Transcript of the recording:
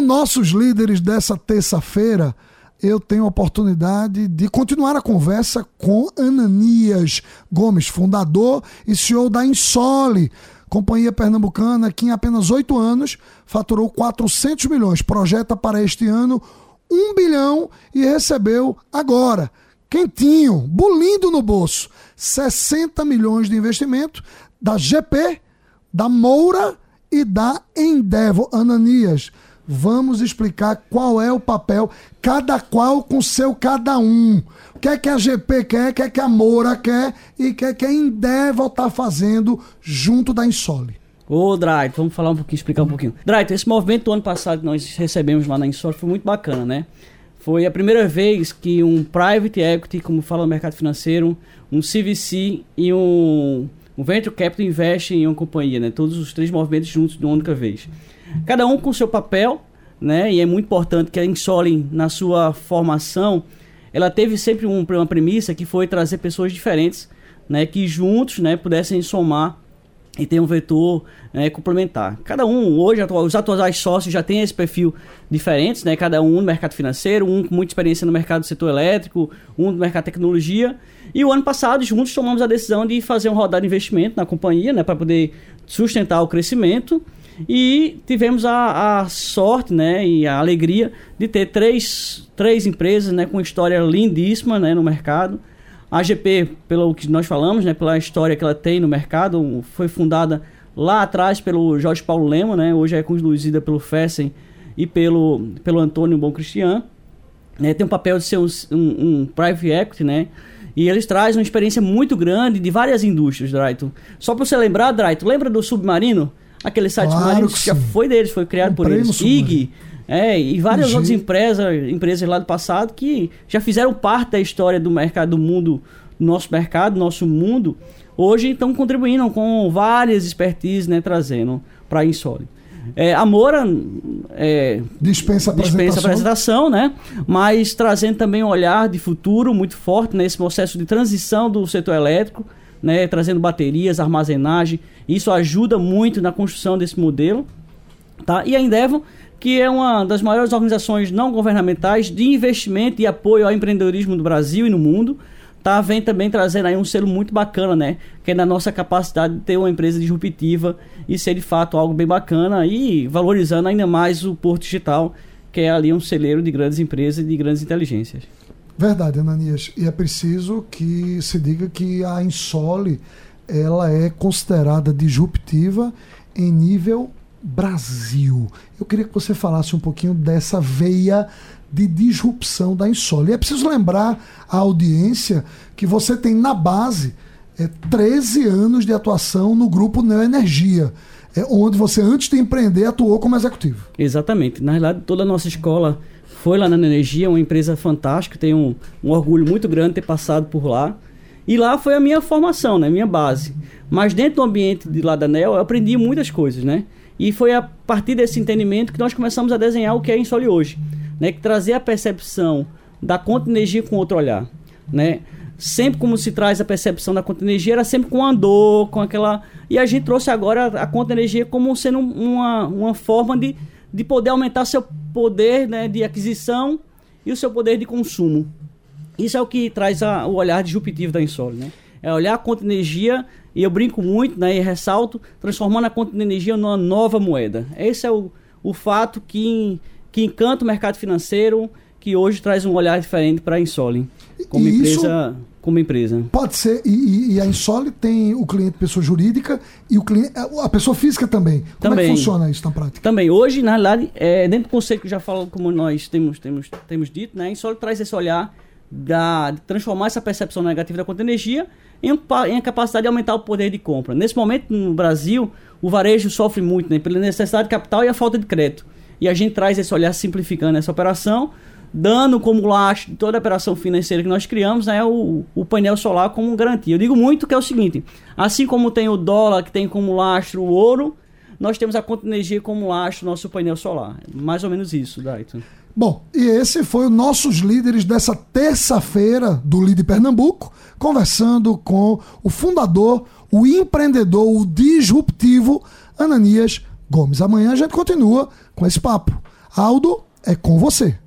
no Nossos Líderes dessa terça-feira, eu tenho a oportunidade de continuar a conversa com Ananias Gomes, fundador e CEO da Insole, companhia pernambucana que em apenas oito anos faturou 400 milhões, projeta para este ano 1 bilhão e recebeu agora, quentinho, bolindo no bolso, 60 milhões de investimento da GP, da Moura e da Endeavor. Ananias, vamos explicar qual é o papel, cada qual com seu cada um. O que é que a GP quer, o que é que a Moura quer e o que é que a Endeavor está fazendo junto da Insole. Ô, Draito, vamos falar um pouquinho, explicar um pouquinho. Draito, esse movimento do ano passado que nós recebemos lá na Insole foi muito bacana, né? Foi a primeira vez que um private equity, como fala no mercado financeiro, um CVC e um, um venture capital investem em uma companhia, né? Todos os três movimentos juntos de uma única vez. Cada um com seu papel, né? E é muito importante que a Insole, na sua formação, ela teve sempre um, uma premissa que foi trazer pessoas diferentes, né? Que juntos, né? Pudessem somar e ter um vetor né, complementar. Cada um, hoje, os atuais sócios já têm esse perfil diferentes, né? Cada um no mercado financeiro, um com muita experiência no mercado do setor elétrico, um no mercado de tecnologia. E o ano passado, juntos, tomamos a decisão de fazer um rodada de investimento na companhia, né? Para poder sustentar o crescimento. E tivemos a, a, sorte né, e a alegria de ter três, três empresas né, com história lindíssima né, no mercado. A AGP, pelo que nós falamos, né, pela história que ela tem no mercado, foi fundada lá atrás pelo Jorge Paulo Lema, né, hoje é conduzida pelo Fessen e pelo, pelo Antônio Bom Cristian. Né, tem um papel de ser um, um, um private equity, né? E eles trazem uma experiência muito grande de várias indústrias, Drayton. Só para você lembrar, Drayton, lembra do Submarino? Aquele site claro submarino que, que já foi deles, foi criado Comprei por eles. IG, é, e várias outras empresas, empresas lá do passado que já fizeram parte da história do mercado do mundo, nosso mercado, nosso mundo, hoje estão contribuindo com várias expertises, né, trazendo para a Insole. É, a Moura é, dispensa, dispensa apresentação, né? Mas trazendo também um olhar de futuro muito forte nesse processo de transição do setor elétrico, né? Trazendo baterias, armazenagem. Isso ajuda muito na construção desse modelo, tá? E a Endeavor que é uma das maiores organizações não governamentais de investimento e apoio ao empreendedorismo do Brasil e no mundo. Tá, vem também trazendo aí um selo muito bacana, né? Que é na nossa capacidade de ter uma empresa disruptiva e ser de fato algo bem bacana e valorizando ainda mais o Porto Digital, que é ali um celeiro de grandes empresas e de grandes inteligências. Verdade, Ananias. E é preciso que se diga que a Insole ela é considerada disruptiva em nível Brasil. Eu queria que você falasse um pouquinho dessa veia de disrupção da Insole. E é preciso lembrar a audiência que você tem na base é, 13 anos de atuação no grupo Neoenergia. É, onde você, antes de empreender, atuou como executivo. Exatamente. Na realidade, toda a nossa escola foi lá na Energia, uma empresa fantástica, tenho um, um orgulho muito grande de ter passado por lá. E lá foi a minha formação, né, minha base. Mas dentro do ambiente de lá da NEL, eu aprendi muitas coisas, né? E foi a partir desse entendimento que nós começamos a desenhar o que é Insole hoje, né? Que trazer a percepção da conta de energia com outro olhar, né? Sempre como se traz a percepção da conta de energia era sempre com a dor, com aquela e a gente trouxe agora a conta de energia como sendo uma, uma forma de, de poder aumentar seu poder né, de aquisição e o seu poder de consumo. Isso é o que traz a, o olhar disruptivo da Insole, né? É olhar a conta de energia e eu brinco muito, né, e ressalto, transformando a conta de energia numa nova moeda. Esse é o, o fato que, que encanta o mercado financeiro, que hoje traz um olhar diferente para a Insole, como e empresa. Como empresa. Pode ser, e, e, a Insole tem o cliente pessoa jurídica e o cliente, a pessoa física também. Como também, é que funciona isso na prática? Também. Hoje, na realidade, é, dentro do conceito que já falo, como nós temos, temos, temos dito, né, a Insole traz esse olhar da, de transformar essa percepção negativa da conta de energia em, capacidade de aumentar o poder de compra. Nesse momento, no Brasil, o varejo sofre muito né, pela necessidade de capital e a falta de crédito. E a gente traz esse olhar simplificando essa operação, dando como lastro de toda a operação financeira que nós criamos né, o, o painel solar como garantia. Eu digo muito que é o seguinte: assim como tem o dólar que tem como lastro o ouro, nós temos a conta energia como lastro nosso painel solar. Mais ou menos isso, Dayton. Bom, e esse foi o nossos líderes dessa terça-feira do Lide Pernambuco, conversando com o fundador, o empreendedor, o disruptivo Ananias Gomes. Amanhã a gente continua com esse papo. Aldo, é com você.